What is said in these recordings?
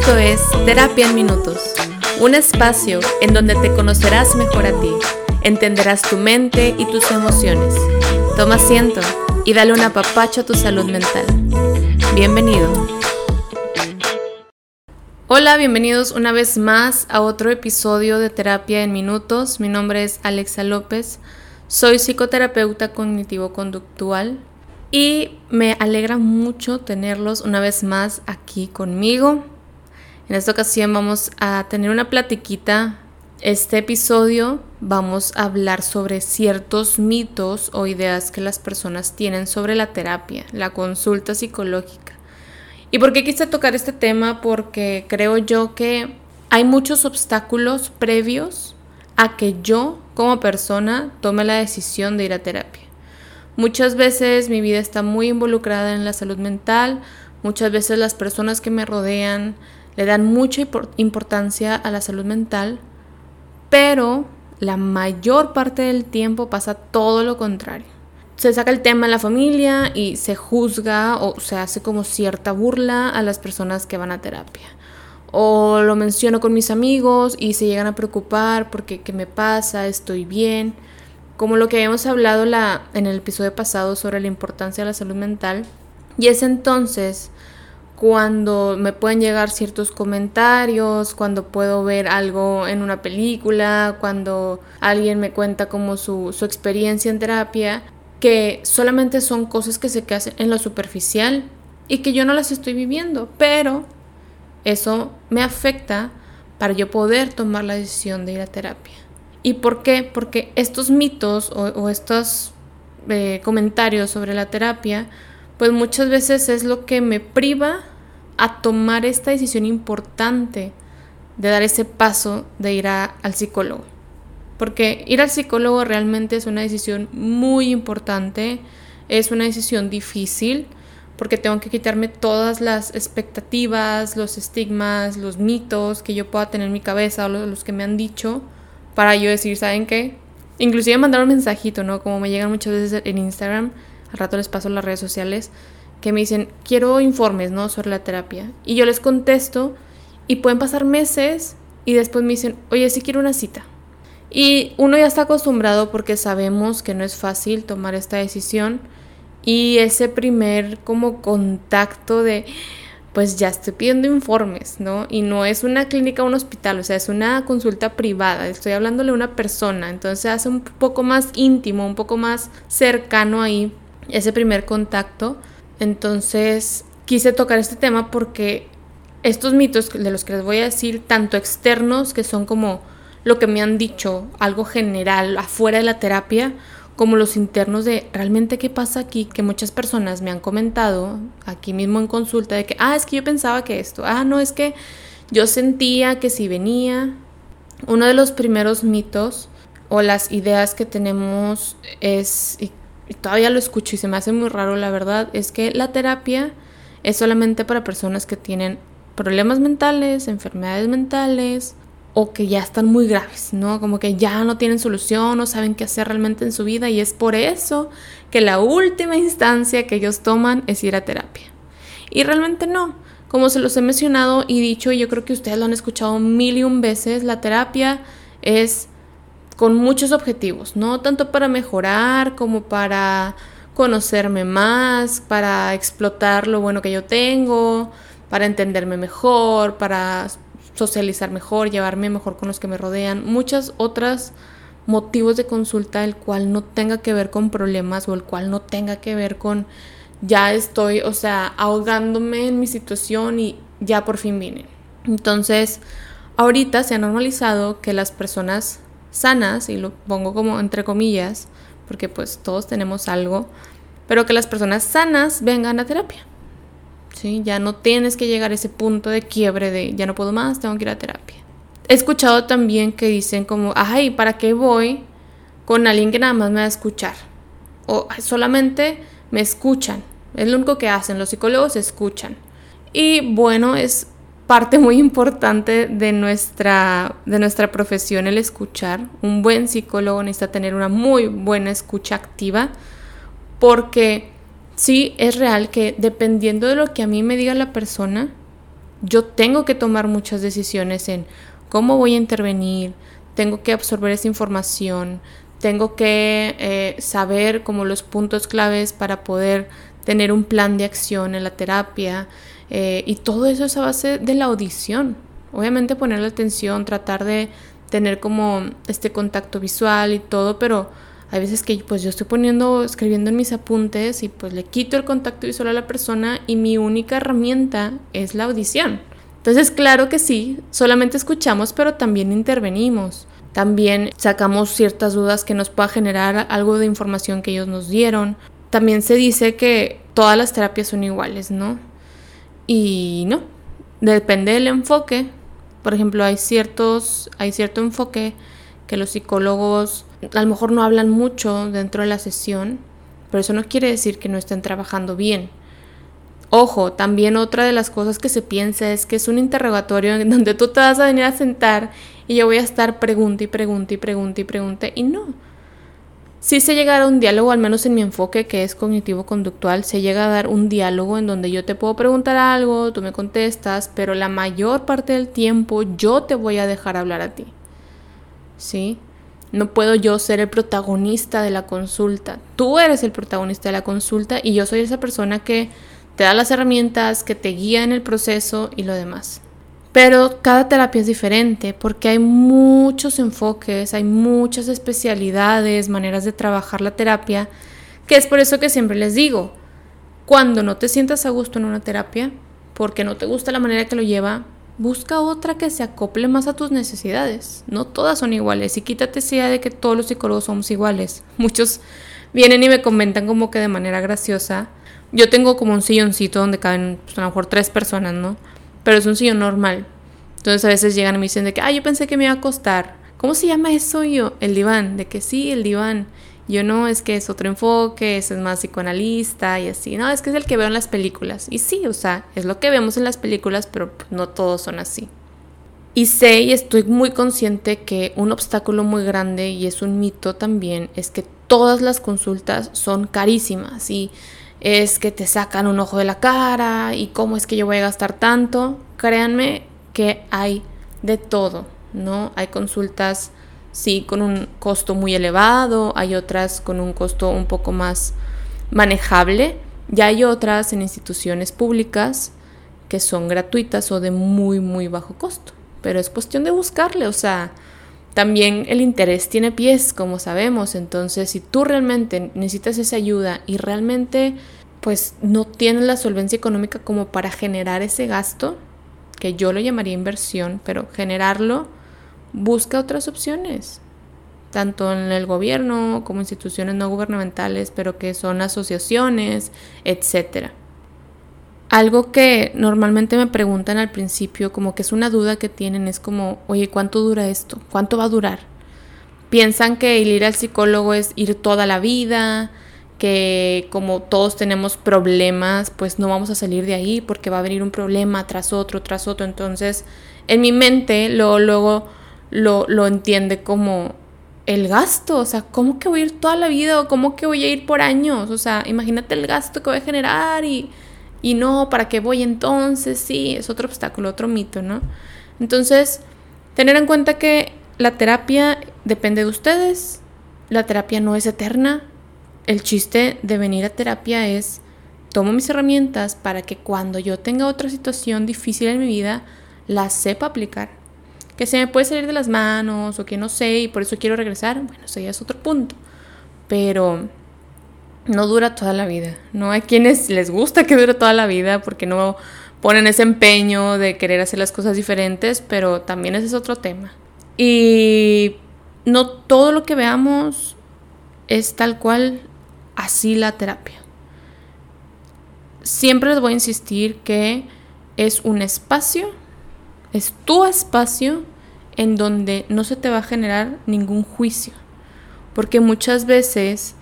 Esto es Terapia en Minutos, un espacio en donde te conocerás mejor a ti, entenderás tu mente y tus emociones. Toma asiento y dale un apapacho a tu salud mental. Bienvenido. Hola, bienvenidos una vez más a otro episodio de Terapia en Minutos. Mi nombre es Alexa López, soy psicoterapeuta cognitivo-conductual y me alegra mucho tenerlos una vez más aquí conmigo. En esta ocasión vamos a tener una platiquita. Este episodio vamos a hablar sobre ciertos mitos o ideas que las personas tienen sobre la terapia, la consulta psicológica. ¿Y por qué quise tocar este tema? Porque creo yo que hay muchos obstáculos previos a que yo como persona tome la decisión de ir a terapia. Muchas veces mi vida está muy involucrada en la salud mental, muchas veces las personas que me rodean le dan mucha importancia a la salud mental, pero la mayor parte del tiempo pasa todo lo contrario. Se saca el tema en la familia y se juzga o se hace como cierta burla a las personas que van a terapia. O lo menciono con mis amigos y se llegan a preocupar porque qué me pasa, estoy bien como lo que habíamos hablado la, en el episodio pasado sobre la importancia de la salud mental. Y es entonces cuando me pueden llegar ciertos comentarios, cuando puedo ver algo en una película, cuando alguien me cuenta como su, su experiencia en terapia, que solamente son cosas que se quedan en lo superficial y que yo no las estoy viviendo, pero eso me afecta para yo poder tomar la decisión de ir a terapia. ¿Y por qué? Porque estos mitos o, estos eh, comentarios sobre la terapia, pues muchas veces es lo que me priva a tomar esta decisión importante de dar ese paso de ir al psicólogo. Porque ir al psicólogo realmente es una decisión muy importante, es una decisión difícil, porque tengo que quitarme todas las expectativas, los estigmas, los mitos que yo pueda tener en mi cabeza o los que me han dicho para yo decir, ¿saben qué? Inclusive mandar un mensajito, ¿no? Como me llegan muchas veces en Instagram, al rato les paso las redes sociales, que me dicen, quiero informes, ¿no? Sobre la terapia. Y yo les contesto y pueden pasar meses y después me dicen, oye, sí quiero una cita. Y uno ya está acostumbrado porque sabemos que no es fácil tomar esta decisión y ese primer como contacto de pues ya estoy pidiendo informes, ¿no? Y no es una clínica o un hospital, o sea, es una consulta privada, estoy hablándole a una persona, entonces hace un poco más íntimo, un poco más cercano ahí ese primer contacto. Entonces quise tocar este tema porque estos mitos de los que les voy a decir, tanto externos, que son como lo que me han dicho, algo general, afuera de la terapia, como los internos de realmente qué pasa aquí, que muchas personas me han comentado aquí mismo en consulta de que, ah, es que yo pensaba que esto, ah, no, es que yo sentía que si venía, uno de los primeros mitos o las ideas que tenemos es, todavía lo escucho y se me hace muy raro la verdad, es que la terapia es solamente para personas que tienen problemas mentales, enfermedades mentales, o que ya están muy graves, ¿no? Como que ya no tienen solución, no saben qué hacer realmente en su vida y es por eso que la última instancia que ellos toman es ir a terapia. Y realmente no. Como se los he mencionado y dicho, y yo creo que ustedes lo han escuchado mil y un veces, la terapia es con muchos objetivos, no tanto para mejorar como para conocerme más, para explotar lo bueno que yo tengo, para entenderme mejor, para socializar mejor, llevarme mejor con los que me rodean, muchas otras motivos de consulta el cual no tenga que ver con problemas o el cual no tenga que ver con ya estoy, o sea, ahogándome en mi situación y ya por fin vine. Entonces, ahorita se ha normalizado que las personas sanas, y lo pongo como entre comillas, porque pues todos tenemos algo, pero que las personas sanas vengan a terapia. Ya no tienes que llegar a ese punto de quiebre de ya no puedo más, tengo que ir a terapia. He escuchado también que dicen como, ay, ¿para qué voy con alguien que nada más me va a escuchar? O solamente me escuchan. Es lo único que hacen, los psicólogos escuchan. Y bueno, es parte muy importante de nuestra, de nuestra profesión el escuchar. Un buen psicólogo necesita tener una muy buena escucha activa porque sí es real que dependiendo de lo que a mí me diga la persona, yo tengo que tomar muchas decisiones en cómo voy a intervenir, tengo que absorber esa información, tengo que eh, saber como los puntos claves para poder tener un plan de acción en la terapia eh, y todo eso es a base de la audición. Obviamente ponerle atención, tratar de tener como este contacto visual y todo, pero hay veces que pues yo estoy poniendo, escribiendo en mis apuntes y pues le quito el contacto visual a la persona y mi única herramienta es la audición. Entonces, claro que sí, solamente escuchamos, pero también intervenimos. También sacamos ciertas dudas que nos pueda generar algo de información que ellos nos dieron. También se dice que todas las terapias son iguales, ¿no? Y no, depende del enfoque. Por ejemplo, hay ciertos, hay cierto enfoque que los psicólogos a lo mejor no hablan mucho dentro de la sesión, pero eso no quiere decir que no estén trabajando bien. Ojo, también otra de las cosas que se piensa es que es un interrogatorio en donde tú te vas a venir a sentar y yo voy a estar pregunta y pregunta y pregunta y pregunta y no. Si se llega a un diálogo, al menos en mi enfoque que es cognitivo-conductual, se llega a dar un diálogo en donde yo te puedo preguntar algo, tú me contestas, pero la mayor parte del tiempo yo te voy a dejar hablar a ti. ¿Sí? No puedo yo ser el protagonista de la consulta. Tú eres el protagonista de la consulta y yo soy esa persona que te da las herramientas, que te guía en el proceso y lo demás. Pero cada terapia es diferente porque hay muchos enfoques, hay muchas especialidades, maneras de trabajar la terapia, que es por eso que siempre les digo, cuando no te sientas a gusto en una terapia, porque no te gusta la manera que lo lleva, busca otra que se acople más a tus necesidades. No todas son iguales y quítate esa idea de que todos los psicólogos somos iguales. Muchos vienen y me comentan como que de manera graciosa, yo tengo como un silloncito donde caben pues, a lo mejor tres personas, ¿no? Pero es un sillón normal. Entonces a veces llegan y me dicen de que, ah, yo pensé que me iba a costar. ¿Cómo se llama eso yo? El diván. De que sí, el diván. Yo no, es que es otro enfoque, es más psicoanalista y así. No, es que es el que veo en las películas. Y sí, o sea, es lo que vemos en las películas, pero no todos son así. Y sé y estoy muy consciente que un obstáculo muy grande, y es un mito también, es que todas las consultas son carísimas. Y es que te sacan un ojo de la cara y cómo es que yo voy a gastar tanto. Créanme que hay de todo, ¿no? Hay consultas, sí, con un costo muy elevado, hay otras con un costo un poco más manejable y hay otras en instituciones públicas que son gratuitas o de muy, muy bajo costo. Pero es cuestión de buscarle, o sea, también el interés tiene pies, como sabemos, entonces si tú realmente necesitas esa ayuda y realmente pues no tienes la solvencia económica como para generar ese gasto, que yo lo llamaría inversión, pero generarlo, busca otras opciones, tanto en el gobierno como instituciones no gubernamentales, pero que son asociaciones, etcétera. Algo que normalmente me preguntan al principio, como que es una duda que tienen, es como, oye, ¿cuánto dura esto? ¿Cuánto va a durar? Piensan que el ir al psicólogo es ir toda la vida, que como todos tenemos problemas, pues no vamos a salir de ahí porque va a venir un problema tras otro, tras otro. Entonces, en mi mente lo, luego lo, lo entiende como el gasto, o sea, ¿cómo que voy a ir toda la vida o cómo que voy a ir por años? O sea, imagínate el gasto que voy a generar y y no, ¿para qué voy entonces? Sí, es otro obstáculo, otro mito, ¿no? Entonces, tener en cuenta que la terapia depende de ustedes, la terapia no es eterna, el chiste de venir a terapia es, tomo mis herramientas para que cuando yo tenga otra situación difícil en mi vida, la sepa aplicar. Que se me puede salir de las manos o que no sé y por eso quiero regresar, bueno, eso ya es otro punto. Pero no dura toda la vida. No hay quienes les gusta que dure toda la vida porque no ponen ese empeño de querer hacer las cosas diferentes, pero también ese es otro tema. Y no todo lo que veamos es tal cual así la terapia. Siempre les voy a insistir que es un espacio, es tu espacio en donde no se te va a generar ningún juicio. Porque muchas veces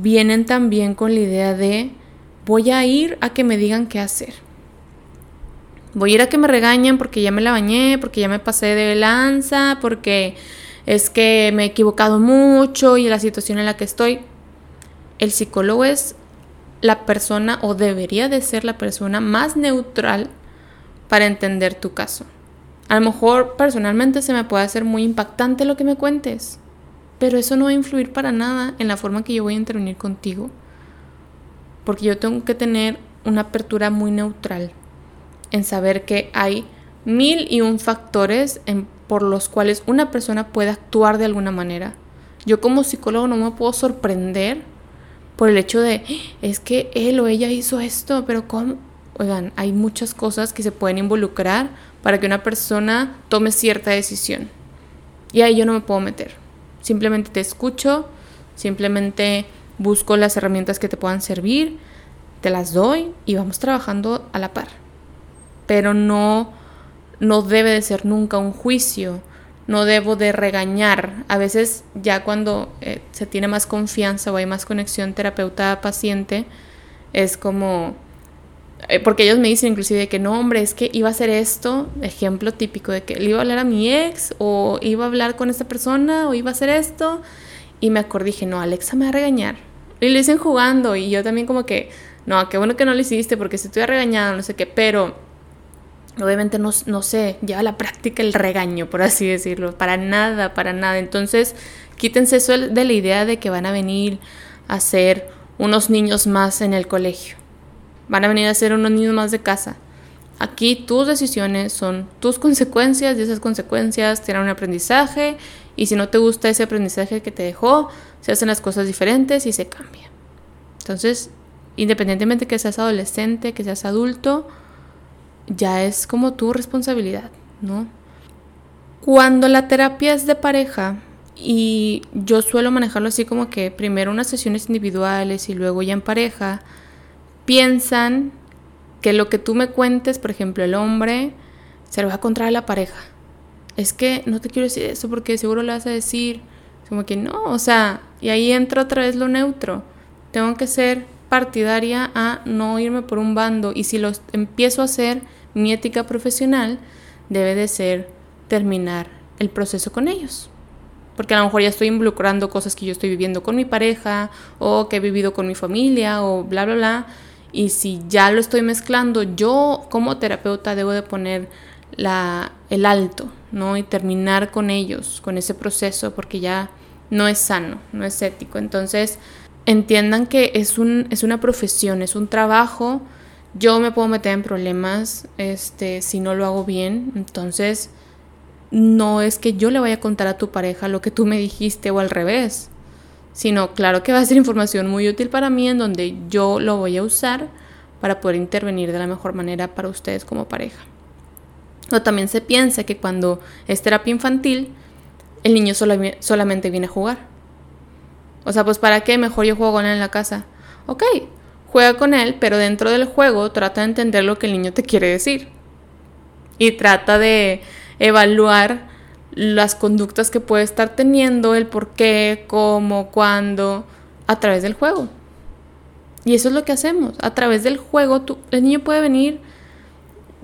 vienen también con la idea de voy a ir a que me digan qué hacer. Voy a ir a que me regañen porque ya me la bañé, porque ya me pasé de lanza, porque es que me he equivocado mucho y la situación en la que estoy. El psicólogo es la persona o debería de ser la persona más neutral para entender tu caso. A lo mejor personalmente se me puede hacer muy impactante lo que me cuentes, pero eso no va a influir para nada en la forma que yo voy a intervenir contigo. Porque yo tengo que tener una apertura muy neutral en saber que hay mil y un factores por los cuales una persona puede actuar de alguna manera. Yo como psicólogo no me puedo sorprender por el hecho de, es que él o ella hizo esto, pero ¿cómo? Oigan, hay muchas cosas que se pueden involucrar para que una persona tome cierta decisión. Y ahí yo no me puedo meter. Simplemente te escucho, simplemente busco las herramientas que te puedan servir, te las doy y vamos trabajando a la par. Pero no no debe de ser nunca un juicio, no debo de regañar. A veces ya cuando eh, se tiene más confianza o hay más conexión terapeuta-paciente, es como porque ellos me dicen inclusive que no, hombre, es que iba a hacer esto, ejemplo típico de que le iba a hablar a mi ex o iba a hablar con esta persona o iba a hacer esto y me acordé, dije, no, Alexa me va a regañar. Y lo dicen jugando y yo también como que, no, qué bueno que no lo hiciste porque si estoy regañado, no sé qué, pero obviamente no, no sé, lleva a la práctica el regaño, por así decirlo, para nada, para nada. Entonces, quítense eso de la idea de que van a venir a ser unos niños más en el colegio van a venir a ser unos niños más de casa. Aquí tus decisiones son tus consecuencias y esas consecuencias tienen un aprendizaje y si no te gusta ese aprendizaje que te dejó, se hacen las cosas diferentes y se cambia. Entonces, independientemente que seas adolescente, que seas adulto, ya es como tu responsabilidad, ¿no? Cuando la terapia es de pareja, y yo suelo manejarlo así como que primero unas sesiones individuales y luego ya en pareja, piensan que lo que tú me cuentes, por ejemplo, el hombre, se lo va a contar a la pareja. Es que no te quiero decir eso porque seguro le vas a decir, como que no, o sea, y ahí entra otra vez lo neutro. Tengo que ser partidaria a no irme por un bando y si lo empiezo a hacer, mi ética profesional debe de ser terminar el proceso con ellos. Porque a lo mejor ya estoy involucrando cosas que yo estoy viviendo con mi pareja o que he vivido con mi familia o bla, bla, bla y si ya lo estoy mezclando, yo como terapeuta debo de poner la, el alto, ¿no? Y terminar con ellos, con ese proceso, porque ya no es sano, no es ético. Entonces, entiendan que es, un, es una profesión, es un trabajo. Yo me puedo meter en problemas este, si no lo hago bien. Entonces, no es que yo le vaya a contar a tu pareja lo que tú me dijiste o al revés sino claro que va a ser información muy útil para mí en donde yo lo voy a usar para poder intervenir de la mejor manera para ustedes como pareja. O también se piensa que cuando es terapia infantil, el niño solamente viene a jugar. O sea, pues ¿para qué? Mejor yo juego con él en la casa. Ok, juega con él, pero dentro del juego trata de entender lo que el niño te quiere decir. Y trata de evaluar las conductas que puede estar teniendo, el por qué, cómo, cuándo, a través del juego. Y eso es lo que hacemos. A través del juego, el niño puede venir.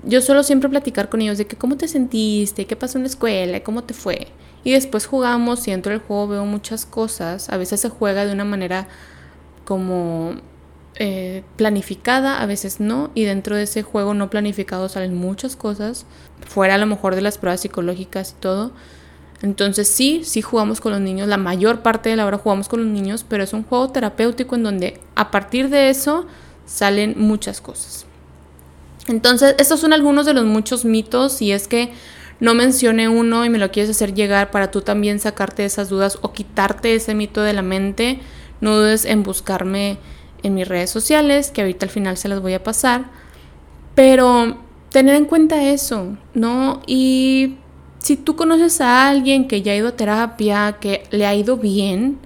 Yo suelo siempre platicar con ellos de que cómo te sentiste, qué pasó en la escuela, cómo te fue. Y después jugamos y dentro del juego veo muchas cosas. A veces se juega de una manera como eh, planificada, a veces no, y dentro de ese juego no planificado salen muchas cosas, fuera a lo mejor de las pruebas psicológicas y todo. Entonces sí, sí jugamos con los niños, la mayor parte de la hora jugamos con los niños, pero es un juego terapéutico en donde a partir de eso salen muchas cosas. Entonces, estos son algunos de los muchos mitos y es que no mencione uno y me lo quieres hacer llegar para tú también sacarte esas dudas o quitarte ese mito de la mente, no dudes en buscarme en mis redes sociales, que ahorita al final se las voy a pasar. Pero tener en cuenta eso, ¿no? Y si tú conoces a alguien que ya ha ido a terapia, que le ha ido bien,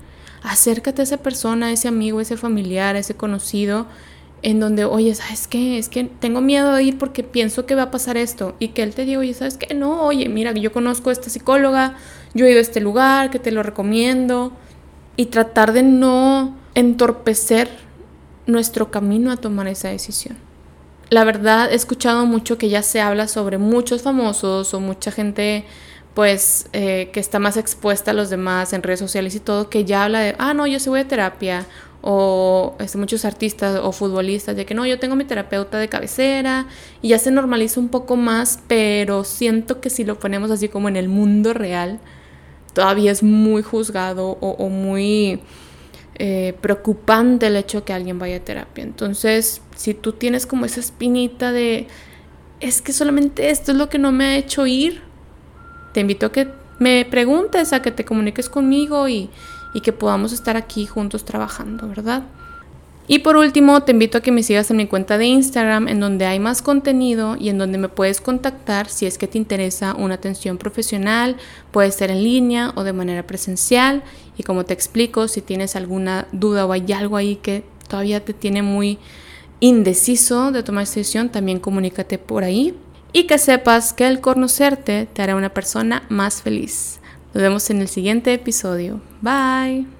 acércate a esa persona, a ese amigo, a ese familiar, a ese conocido, en donde, oye, ¿sabes qué? Es que tengo miedo de ir porque pienso que va a pasar esto. Y que él te diga, oye, ¿sabes qué? No, oye, mira, yo conozco a esta psicóloga, yo he ido a este lugar, que te lo recomiendo. Y tratar de no entorpecer nuestro camino a tomar esa decisión. La verdad he escuchado mucho que ya se habla sobre muchos famosos o mucha gente pues eh, que está más expuesta a los demás en redes sociales y todo, que ya habla de, ah, no, yo sí voy a terapia, o este, muchos artistas o futbolistas de que no, yo tengo mi terapeuta de cabecera y ya se normaliza un poco más, pero siento que si lo ponemos así como en el mundo real, todavía es muy juzgado o, muy eh, preocupante el hecho que alguien vaya a terapia. Entonces, si tú tienes como esa espinita de, es que solamente esto es lo que no me ha hecho ir, te invito a que me preguntes, a que te comuniques conmigo y, y que podamos estar aquí juntos trabajando, ¿verdad? Y por último, te invito a que me sigas en mi cuenta de Instagram, en donde hay más contenido y en donde me puedes contactar si es que te interesa una atención profesional, puede ser en línea o de manera presencial. Y como te explico, si tienes alguna duda o hay algo ahí que todavía te tiene muy indeciso de tomar decisión, también comunícate por ahí. Y que sepas que el conocerte te hará una persona más feliz. Nos vemos en el siguiente episodio. Bye.